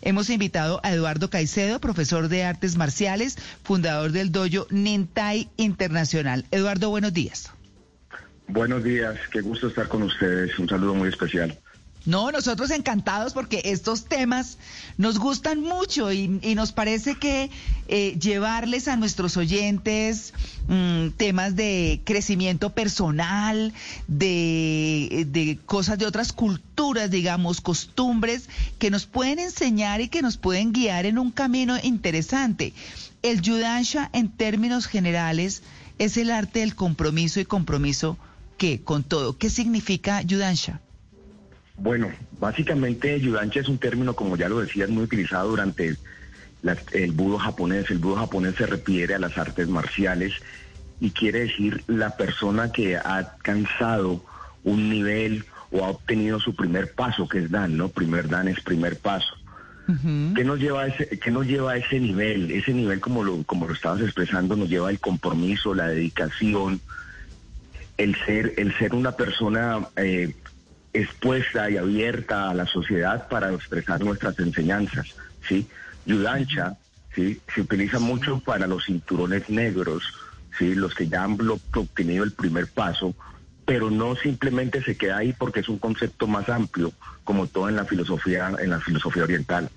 Hemos invitado a Eduardo Caicedo, profesor de artes marciales, fundador del dojo Nintai Internacional. Eduardo, buenos días. Buenos días, qué gusto estar con ustedes. Un saludo muy especial. No, nosotros encantados porque estos temas nos gustan mucho y, nos parece que eh, llevarles a nuestros oyentes mm, temas de crecimiento personal, de, de, cosas de otras culturas, digamos, costumbres, que nos pueden enseñar y que nos pueden guiar en un camino interesante. El Yudansha, en términos generales, es el arte del compromiso y compromiso que con todo. ¿Qué significa Yudansha? Bueno, básicamente yudancha es un término, como ya lo decías, muy utilizado durante el budo japonés. El budo japonés se refiere a las artes marciales y quiere decir la persona que ha alcanzado un nivel o ha obtenido su primer paso, que es Dan, ¿no? Primer Dan es primer paso. ¿Qué nos lleva a ese, qué nos lleva a ese nivel? Ese nivel, como lo, como lo estabas expresando, nos lleva el compromiso, la dedicación, el ser, el ser una persona eh, expuesta y abierta a la sociedad para expresar nuestras enseñanzas, ¿sí? Yudancha, ¿sí? Se utiliza mucho para los cinturones negros, ¿sí? Los que ya han obtenido el primer paso, pero no simplemente se queda ahí porque es un concepto más amplio, como todo en la filosofía, en la filosofía oriental.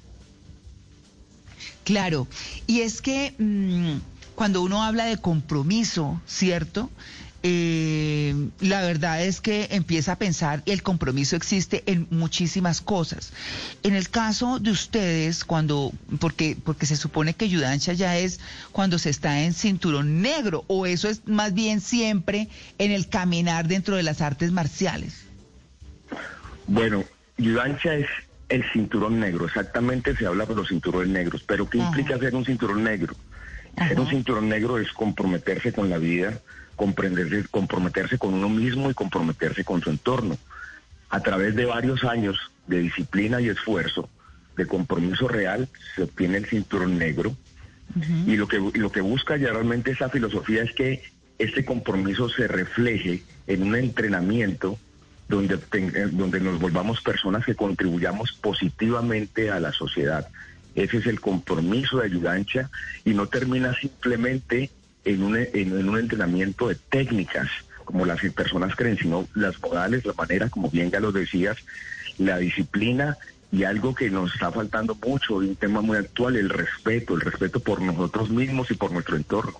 Claro, y es que mm, cuando uno habla de compromiso, ¿cierto? Eh, la verdad es que empieza a pensar y el compromiso existe en muchísimas cosas. En el caso de ustedes, cuando, porque, porque se supone que Yudancha ya es cuando se está en cinturón negro, o eso es más bien siempre en el caminar dentro de las artes marciales. Bueno, Yudancha es el cinturón negro, exactamente se habla de los cinturones negros, pero ¿qué implica ser un cinturón negro? Ser un cinturón negro es comprometerse con la vida, comprenderse, comprometerse con uno mismo y comprometerse con su entorno. A través de varios años de disciplina y esfuerzo, de compromiso real, se obtiene el cinturón negro. Y lo que, lo que busca ya realmente esa filosofía es que este compromiso se refleje en un entrenamiento donde, eh, donde nos volvamos personas que contribuyamos positivamente a la sociedad. Ese es el compromiso de ayudancha y no termina simplemente en un, en, un entrenamiento de técnicas, como las personas creen, sino las modales, la manera, como bien ya lo decías, la disciplina y algo que nos está faltando mucho, un tema muy actual, el respeto, el respeto por nosotros mismos y por nuestro entorno.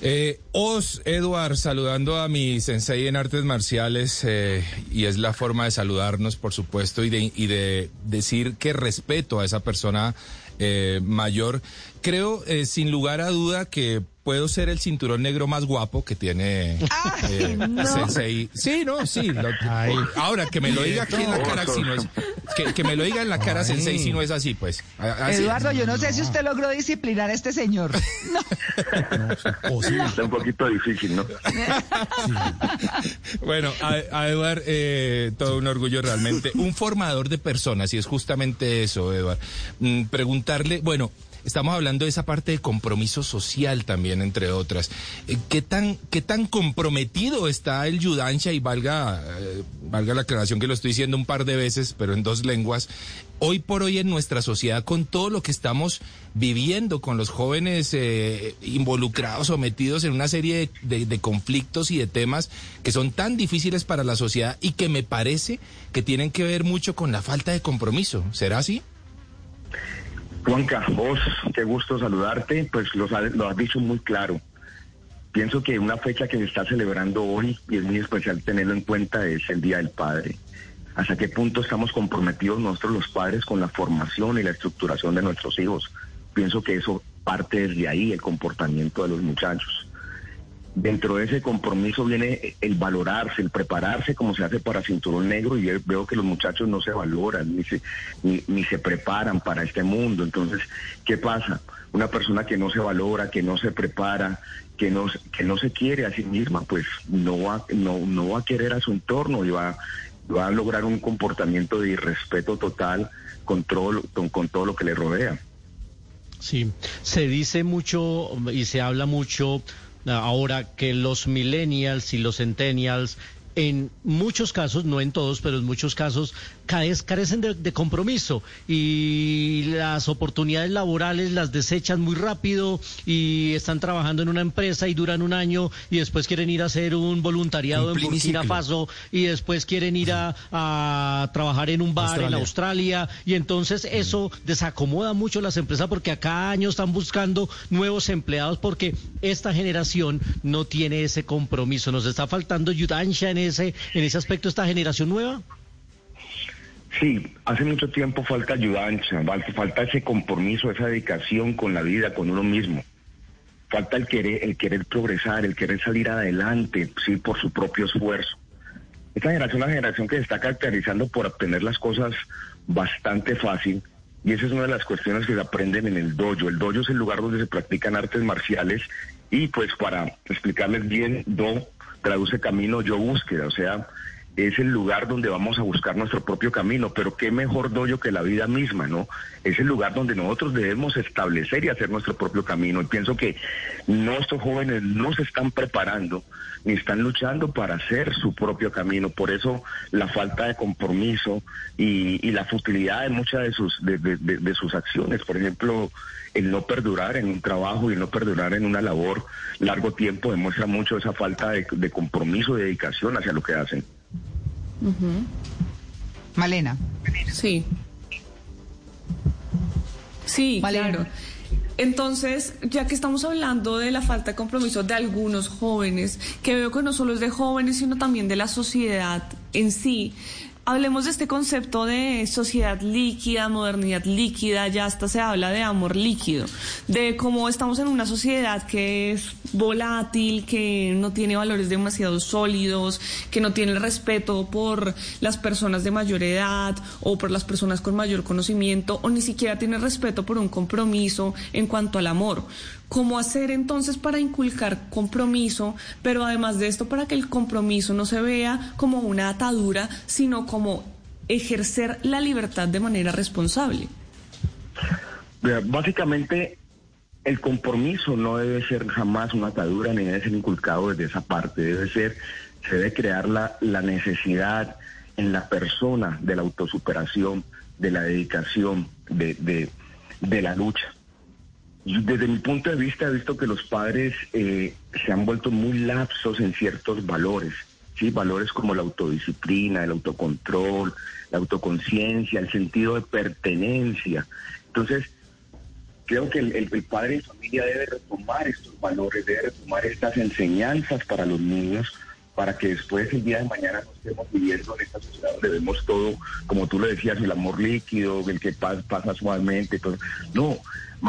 Eh, Os, Eduard, saludando a mi sensei en artes marciales, eh, y es la forma de saludarnos, por supuesto, y de, y de decir que respeto a esa persona eh, mayor. Creo, eh, sin lugar a duda, que puedo ser el cinturón negro más guapo que tiene eh, Sensei. Sí, no, sí. ahora, que me lo diga aquí en la cara, si no es, que, me lo diga en la cara Sensei si no es así, pues. Eduardo, yo no sé si usted logró disciplinar a este señor. No. Está un poquito difícil, ¿no? Bueno, a, Eduard, eh, todo un orgullo realmente. Un formador de personas, y es justamente eso, Eduard. Mm, preguntarle, bueno, Estamos hablando de esa parte de compromiso social también, entre otras. Eh, ¿Qué tan, qué tan comprometido está el Yudancha? Y valga, eh, valga la aclaración que lo estoy diciendo un par de veces, pero en dos lenguas. Hoy por hoy en nuestra sociedad, con todo lo que estamos viviendo, con los jóvenes eh, involucrados o metidos en una serie de, de conflictos y de temas que son tan difíciles para la sociedad y que me parece que tienen que ver mucho con la falta de compromiso. ¿Será así? Juanca, vos, qué gusto saludarte, pues lo, lo has dicho muy claro. Pienso que una fecha que se está celebrando hoy, y es muy especial tenerlo en cuenta, es el Día del Padre. ¿Hasta qué punto estamos comprometidos nosotros los padres con la formación y la estructuración de nuestros hijos? Pienso que eso parte desde ahí, el comportamiento de los muchachos. Dentro de ese compromiso viene el valorarse, el prepararse como se hace para cinturón negro y veo que los muchachos no se valoran ni se, ni, se preparan para este mundo. Entonces, ¿qué pasa? Una persona que no se valora, que no se prepara, que no, que no se quiere a sí misma, pues no va, no, no va a querer a su entorno y va, va a lograr un comportamiento de irrespeto total con todo, con, con todo lo que le rodea. Sí, se dice mucho y se habla mucho ahora que los millennials y los centennials en muchos casos, no en todos, pero en muchos casos, carecen de, compromiso y las oportunidades laborales las desechan muy rápido y están trabajando en una empresa y duran un año y después quieren ir a hacer un voluntariado en Burkina Faso y después quieren ir a, trabajar en un bar en Australia. Y entonces eso desacomoda mucho las empresas porque a cada año están buscando nuevos empleados porque esta generación no tiene ese compromiso. Nos está faltando ayudancia en ese, en ese aspecto esta generación nueva. Sí, hace mucho tiempo falta ayudanza, falta ese compromiso, esa dedicación con la vida, con uno mismo. Falta el querer, el querer progresar, el querer salir adelante, sí, por su propio esfuerzo. Esta generación es una generación que se está caracterizando por obtener las cosas bastante fácil y esa es una de las cuestiones que se aprenden en el dojo. El dojo es el lugar donde se practican artes marciales y pues para explicarles bien, do traduce camino, yo búsqueda, o sea, es el lugar donde vamos a buscar nuestro propio camino, pero qué mejor doyo que la vida misma, ¿no? Es el lugar donde nosotros debemos establecer y hacer nuestro propio camino. Y pienso que nuestros jóvenes no se están preparando ni están luchando para hacer su propio camino. Por eso la falta de compromiso y, la futilidad de muchas de sus, de sus acciones. Por ejemplo, el no perdurar en un trabajo y el no perdurar en una labor largo tiempo demuestra mucho esa falta de, compromiso y dedicación hacia lo que hacen. Malena. Sí. Sí, claro. Entonces, ya que estamos hablando de la falta de compromiso de algunos jóvenes, que veo que no solo es de jóvenes, sino también de la sociedad en sí, Hablemos de este concepto de sociedad líquida, modernidad líquida, ya hasta se habla de amor líquido, de cómo estamos en una sociedad que es volátil, que no tiene valores demasiado sólidos, que no tiene respeto por las personas de mayor edad o por las personas con mayor conocimiento o ni siquiera tiene respeto por un compromiso en cuanto al amor. ¿Cómo hacer entonces para inculcar compromiso, pero además de esto para que el compromiso no se vea como una atadura, sino como ejercer la libertad de manera responsable? Básicamente, el compromiso no debe ser jamás una atadura ni debe ser inculcado desde esa parte, debe ser, se debe crear la, la necesidad en la persona de la autosuperación, de la dedicación, de, de, de la lucha. Desde mi punto de vista he visto que los padres eh, se han vuelto muy lapsos en ciertos valores, ¿sí? valores como la autodisciplina, el autocontrol, la autoconciencia, el sentido de pertenencia. Entonces, creo que el, el, padre de familia debe retomar estos valores, debe retomar estas enseñanzas para los niños para que después el día de mañana no estemos viviendo en esta sociedad donde vemos todo, como tú le decías, el amor líquido, el que pasa, pasa suavemente. Todo. No,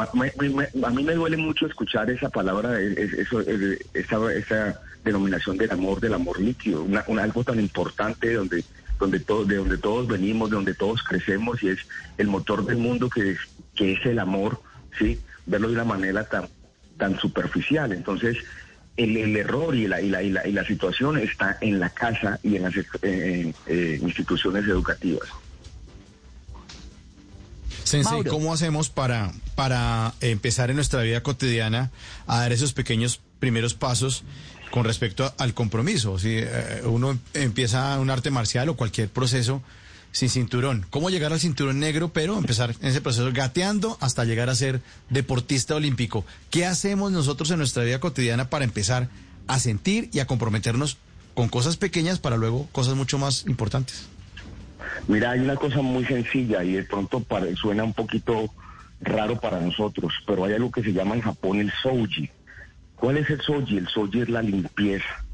a mí me duele mucho escuchar esa palabra, eso, esa, esa denominación del amor, del amor líquido, algo tan importante donde donde todos, de donde todos venimos, de donde todos crecemos y es el motor del mundo que es, que es el amor, sí, verlo de una manera tan tan superficial. Entonces, el, error y la, y, la, y, la, y la situación está en la casa y en las eh, instituciones educativas. Sensei, ¿cómo hacemos para, para empezar en nuestra vida cotidiana a dar esos pequeños primeros pasos con respecto al compromiso? Si eh, uno empieza un arte marcial o cualquier proceso sin cinturón, ¿cómo llegar al cinturón negro, pero empezar en ese proceso gateando hasta llegar a ser deportista olímpico? ¿Qué hacemos nosotros en nuestra vida cotidiana para empezar a sentir y a comprometernos con cosas pequeñas para luego cosas mucho más importantes? Mira, hay una cosa muy sencilla y de pronto suena un poquito raro para nosotros, pero hay algo que se llama en Japón el soji. ¿Cuál es el soji? El soji es la limpieza,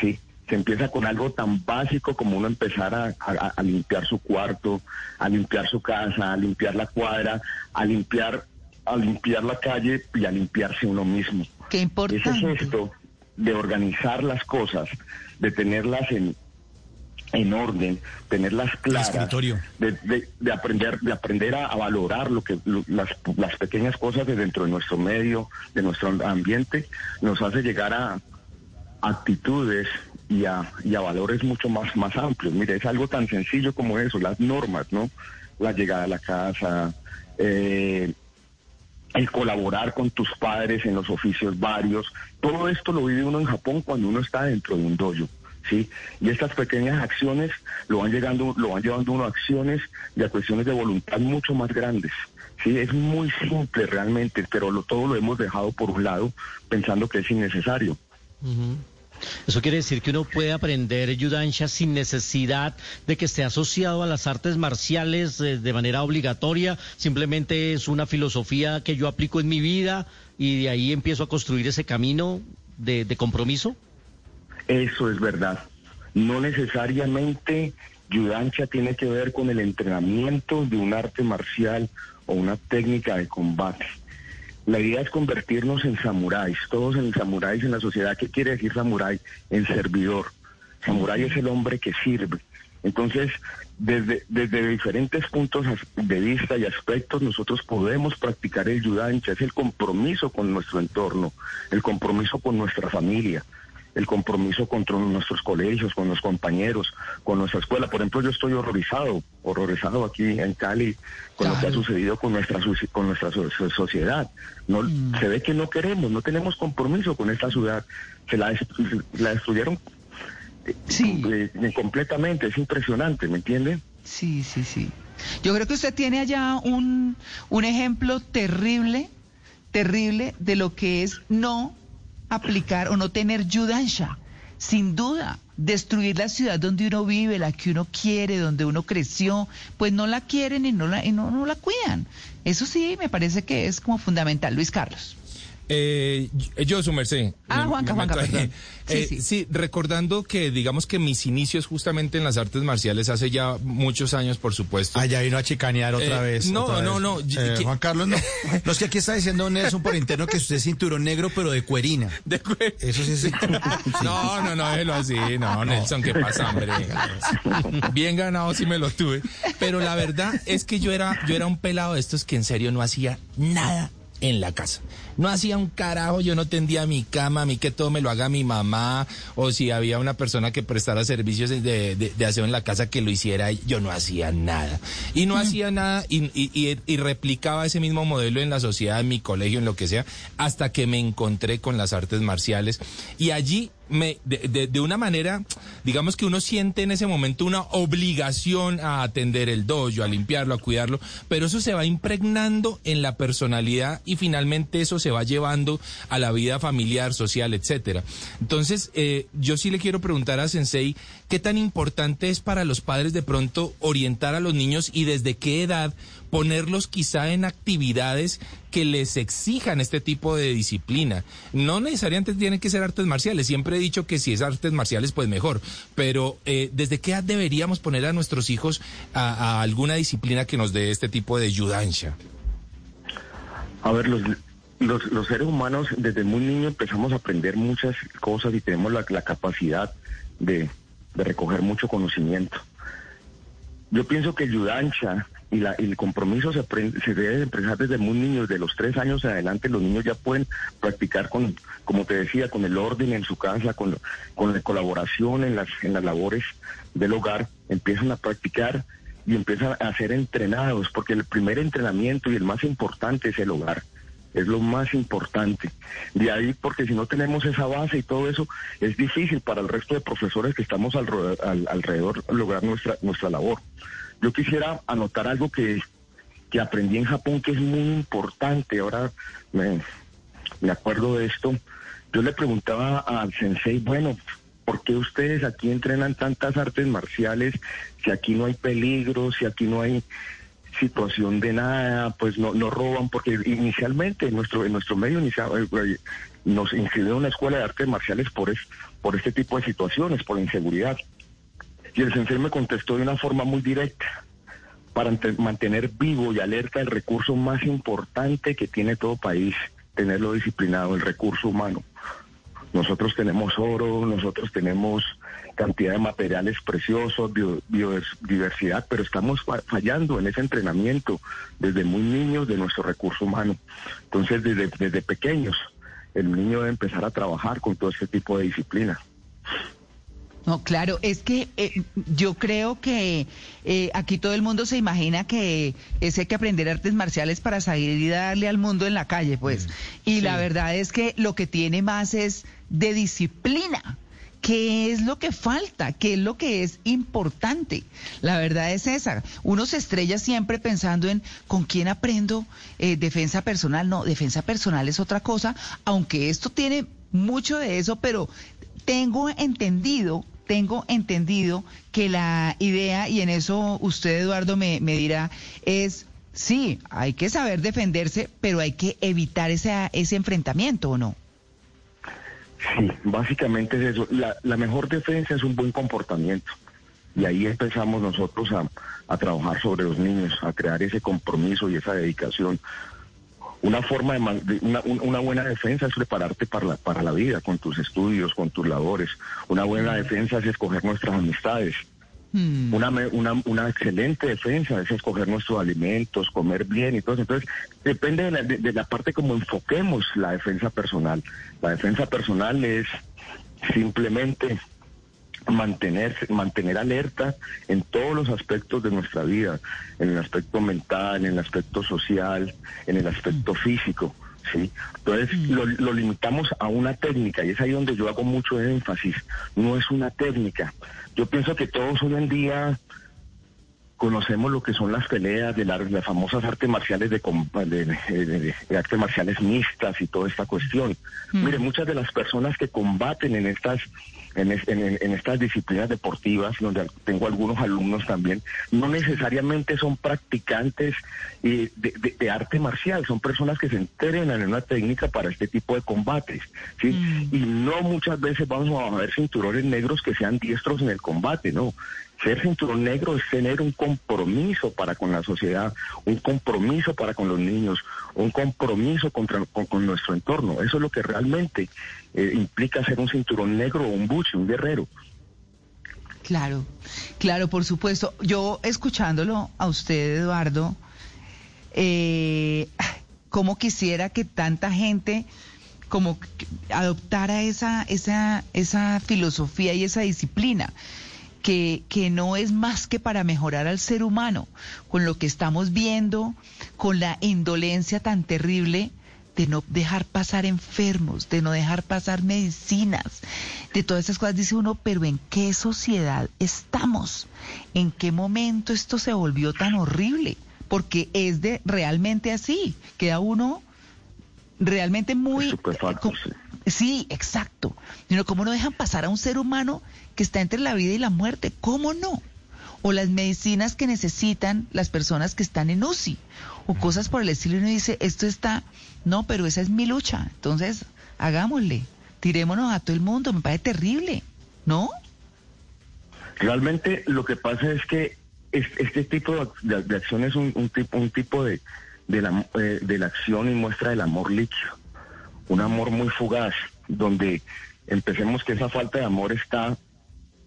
¿sí? Se empieza con algo tan básico como uno empezar a, limpiar su cuarto, a limpiar su casa, a limpiar la cuadra, a limpiar, a limpiar la calle y a limpiarse uno mismo. Qué importante. Ese gesto de organizar las cosas, de tenerlas en, en orden, tenerlas claras, de, de, de, aprender, de aprender a, a valorar lo que lo, las, las pequeñas cosas de dentro de nuestro medio, de nuestro ambiente, nos hace llegar a actitudes y a, y a valores mucho más, más amplios. Mire, es algo tan sencillo como eso, las normas, ¿no? La llegada a la casa, eh, el colaborar con tus padres en los oficios varios, todo esto lo vive uno en Japón cuando uno está dentro de un dojo. ¿Sí? Y estas pequeñas acciones lo van llegando, lo van llevando uno a acciones y a cuestiones de voluntad mucho más grandes. Sí, es muy simple realmente, pero lo, todo lo hemos dejado por un lado pensando que es innecesario. Eso quiere decir que uno puede aprender Yudansha sin necesidad de que esté asociado a las artes marciales eh, de manera obligatoria. Simplemente es una filosofía que yo aplico en mi vida y de ahí empiezo a construir ese camino de compromiso. Eso es verdad. No necesariamente Yudancha tiene que ver con el entrenamiento de un arte marcial o una técnica de combate. La idea es convertirnos en samuráis, todos en samuráis en la sociedad. ¿Qué quiere decir samurái? En servidor. Samurái es el hombre que sirve. Entonces, desde, desde diferentes puntos de vista y aspectos, nosotros podemos practicar el yudancha. Es el compromiso con nuestro entorno, el compromiso con nuestra familia, el compromiso con nuestros colegios, con los compañeros, con nuestra escuela. Por ejemplo, yo estoy horrorizado, horrorizado aquí en Cali con claro. lo que ha sucedido con nuestra con nuestra sociedad. No mm. se ve que no queremos, no tenemos compromiso con esta ciudad. Se la, la destruyeron sí. eh, completamente, es impresionante, ¿me entiende? Sí, sí, sí. Yo creo que usted tiene allá un, un ejemplo terrible, terrible de lo que es no aplicar o no tener Yudansha. Sin duda, destruir la ciudad donde uno vive, la que uno quiere, donde uno creció, pues no la quieren y no la, y no, no la cuidan. Eso sí, me parece que es como fundamental. Luis Carlos. Eh, yo, su merced. Ah, Juanca, Juanca, perdón. Sí, eh, sí. sí, recordando que digamos que mis inicios justamente en las artes marciales hace ya muchos años, por supuesto. Ah, ya vino a chicanear otra Eh, vez. no, otra no, vez. no, Eh, Juan Carlos, no. No, es que aquí está diciendo Nelson por interno que usted es cinturón negro, pero de cuerina. De cue- Eso sí es cinturón. No, no, no, déjelo así. No, Nelson, ¿qué pasa, hombre? Bien ganado si me lo tuve. Pero la verdad es que yo era, yo era un pelado de estos que en serio no hacía nada en la casa. No hacía un carajo, yo no tendía mi cama, a mí que todo me lo haga mi mamá, o si había una persona que prestara servicios de, de, de aseo en la casa que lo hiciera, yo no hacía nada. Y no hacía nada y, y, y, y replicaba ese mismo modelo en la sociedad, en mi colegio, en lo que sea, hasta que me encontré con las artes marciales. Y allí me, de, de, de, una manera, digamos que uno siente en ese momento una obligación a atender el dojo, a limpiarlo, a cuidarlo, pero eso se va impregnando en la personalidad y finalmente eso se va llevando a la vida familiar, social, etcétera. Entonces, eh, yo sí le quiero preguntar a Sensei, ¿qué tan importante es para los padres de pronto orientar a los niños y desde qué edad ponerlos quizá en actividades que les exijan este tipo de disciplina. No necesariamente tienen que ser artes marciales, siempre he dicho que si es artes marciales pues mejor, pero eh, ¿desde qué edad deberíamos poner a nuestros hijos a, alguna disciplina que nos dé este tipo de yudansha? A ver, los, los, los seres humanos desde muy niños empezamos a aprender muchas cosas y tenemos la, la capacidad de, de recoger mucho conocimiento. Yo pienso que el yudancha y, la, y el compromiso se, aprende, se debe empezar desde muy niños, de los tres años en adelante los niños ya pueden practicar con, como te decía, con el orden en su casa, con, con la colaboración en las, en las labores del hogar, empiezan a practicar y empiezan a ser entrenados, porque el primer entrenamiento y el más importante es el hogar. Es lo más importante. De ahí, porque si no tenemos esa base y todo eso, es difícil para el resto de profesores que estamos al, al, alrededor lograr nuestra, nuestra labor. Yo quisiera anotar algo que, que aprendí en Japón que es muy importante. Ahora me, me acuerdo de esto. Yo le preguntaba al sensei, bueno, ¿por qué ustedes aquí entrenan tantas artes marciales si aquí no hay peligro, si aquí no hay situación de nada, pues no, no roban, porque inicialmente en nuestro, en nuestro medio eh, nos inscribió una escuela de artes marciales por, es, por este tipo de situaciones, por inseguridad. Y el sensei me contestó de una forma muy directa, para mantener vivo y alerta el recurso más importante que tiene todo país, tenerlo disciplinado, el recurso humano. Nosotros tenemos oro, nosotros tenemos cantidad de materiales preciosos, biodiversidad, pero estamos fallando en ese entrenamiento desde muy niños de nuestro recurso humano. Entonces, desde, desde pequeños, el niño debe empezar a trabajar con todo este tipo de disciplina. No, claro, es que eh, yo creo que eh, aquí todo el mundo se imagina que es hay que aprender artes marciales para salir y darle al mundo en la calle, pues. Mm, y la verdad es que lo que tiene más es de disciplina. ¿Qué es lo que falta? ¿Qué es lo que es importante? La verdad es esa. Uno se estrella siempre pensando en con quién aprendo eh, defensa personal. No, defensa personal es otra cosa, aunque esto tiene mucho de eso, pero tengo entendido, tengo entendido que la idea, y en eso usted, Eduardo, me, dirá, es sí, hay que saber defenderse, pero hay que evitar ese, ese enfrentamiento, ¿o no? Sí, básicamente es eso. La, la mejor defensa es un buen comportamiento. Y ahí empezamos nosotros a, a trabajar sobre los niños, a crear ese compromiso y esa dedicación. Una forma de, una, una, buena defensa es prepararte para la, para la vida, con tus estudios, con tus labores. Una buena defensa es escoger nuestras amistades. Hmm. Una, una, una excelente defensa es escoger nuestros alimentos, comer bien y todo eso. Entonces, depende de la, de la parte como enfoquemos la defensa personal. La defensa personal es simplemente mantener, mantener alerta en todos los aspectos de nuestra vida, en el aspecto mental, en el aspecto social, en el aspecto físico. ¿sí? Entonces mm. lo, lo, limitamos a una técnica y es ahí donde yo hago mucho énfasis. No es una técnica. Yo pienso que todos hoy en día conocemos lo que son las peleas de las, famosas artes marciales de, de, artes marciales mixtas y toda esta cuestión. Mm. Mire, muchas de las personas que combaten en estas en, en, estas disciplinas deportivas, donde tengo algunos alumnos también, no necesariamente son practicantes de, de, arte marcial, son personas que se entrenan en una técnica para este tipo de combates, ¿sí? Mm. Y no muchas veces vamos a ver cinturones negros que sean diestros en el combate, ¿no? Ser cinturón negro es tener un compromiso para con la sociedad, un compromiso para con los niños, un compromiso contra, con, nuestro entorno. Eso es lo que realmente eh, implica ser un cinturón negro o un buche, un guerrero. Claro, claro, por supuesto. Yo escuchándolo a usted, Eduardo, eh, cómo quisiera que tanta gente como adoptara esa, esa, esa filosofía y esa disciplina que, que no es más que para mejorar al ser humano, con lo que estamos viendo, con la indolencia tan terrible de no dejar pasar enfermos, de no dejar pasar medicinas, de todas esas cosas, dice uno, pero ¿en qué sociedad estamos? ¿En qué momento esto se volvió tan horrible? Porque es de realmente así, queda uno realmente muy... Sí, exacto. ¿Cómo no dejan pasar a un ser humano que está entre la vida y la muerte? ¿Cómo no? O las medicinas que necesitan las personas que están en UCI, o cosas por el estilo, y uno dice, esto está, no, pero esa es mi lucha, entonces hagámosle, tirémonos a todo el mundo, me parece terrible, ¿no? Realmente lo que pasa es que este tipo de, acción es un, tipo, un tipo de, de, la, eh, de la acción y muestra del amor líquido un amor muy fugaz, donde empecemos que esa falta de amor está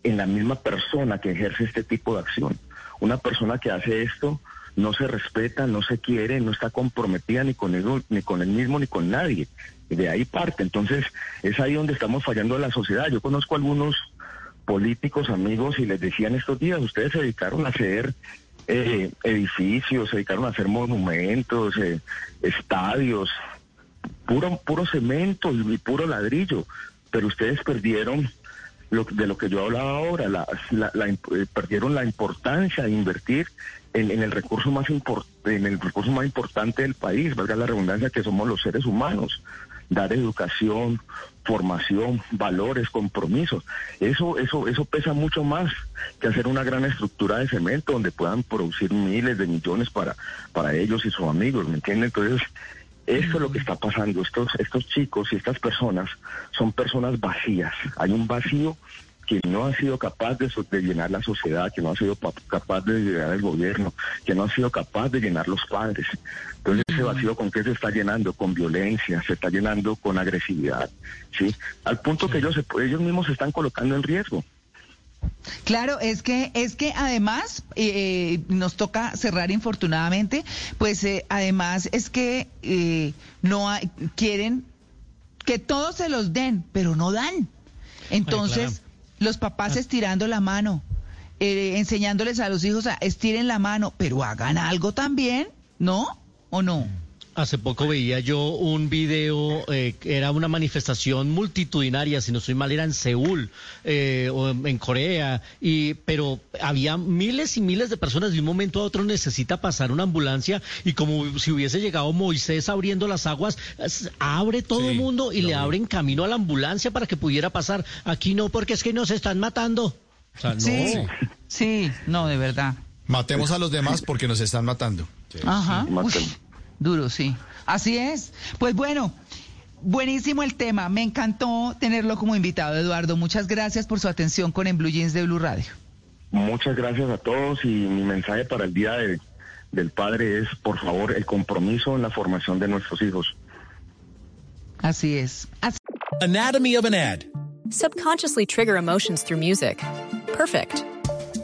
en la misma persona que ejerce este tipo de acción. Una persona que hace esto no se respeta, no se quiere, no está comprometida ni con él, ni con él mismo ni con nadie. De ahí parte. Entonces, es ahí donde estamos fallando a la sociedad. Yo conozco algunos políticos, amigos, y les decían estos días, ustedes se dedicaron a hacer eh, edificios, se dedicaron a hacer monumentos, eh, estadios, puro, puro cemento y, puro ladrillo, pero ustedes perdieron lo, de lo que yo hablaba ahora, la, eh, perdieron la importancia de invertir en, el recurso más en el recurso más importante del país, valga la redundancia que somos los seres humanos, dar educación, formación, valores, compromisos. Eso, eso, eso pesa mucho más que hacer una gran estructura de cemento donde puedan producir miles de millones para, para ellos y sus amigos, ¿me entienden? Entonces, esto es lo que está pasando. Estos, estos chicos y estas personas son personas vacías. Hay un vacío que no ha sido capaz de, de llenar la sociedad, que no ha sido pa- capaz de llenar el gobierno, que no ha sido capaz de llenar los padres. Entonces ese vacío con qué se está llenando, con violencia, se está llenando con agresividad, ¿sí? Al punto que ellos, ellos mismos se están colocando en riesgo. Claro, es que es que además eh, nos toca cerrar infortunadamente, pues eh, además es que eh, no hay, quieren que todos se los den, pero no dan. Entonces los papás estirando la mano, eh, enseñándoles a los hijos a estiren la mano, pero hagan algo también, ¿no? ¿O no? Hace poco veía yo un video, eh, que era una manifestación multitudinaria, si no estoy mal, era en Seúl, eh, o en en Corea, y, pero había miles y miles de personas, de un momento a otro necesita pasar una ambulancia, y como si hubiese llegado Moisés abriendo las aguas, es- abre todo el mundo y le abren camino a la ambulancia para que pudiera pasar. Aquí no, porque es que nos están matando. O sea, no. Sí, sí, no, de verdad. Matemos a los demás porque nos están matando. Ajá. sí. Duro, sí. Así es. Pues bueno, buenísimo el tema. Me encantó tenerlo como invitado, Eduardo. Muchas gracias por su atención con En Blue Jeans de Blue Radio. Muchas gracias a todos y mi mensaje para el Día de- del Padre es, por favor, el compromiso en la formación de nuestros hijos. Así es. Así- Anatomy of an ad. Subconsciously trigger emotions through music. Perfect.